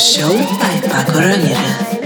Show by Paco Ramirez.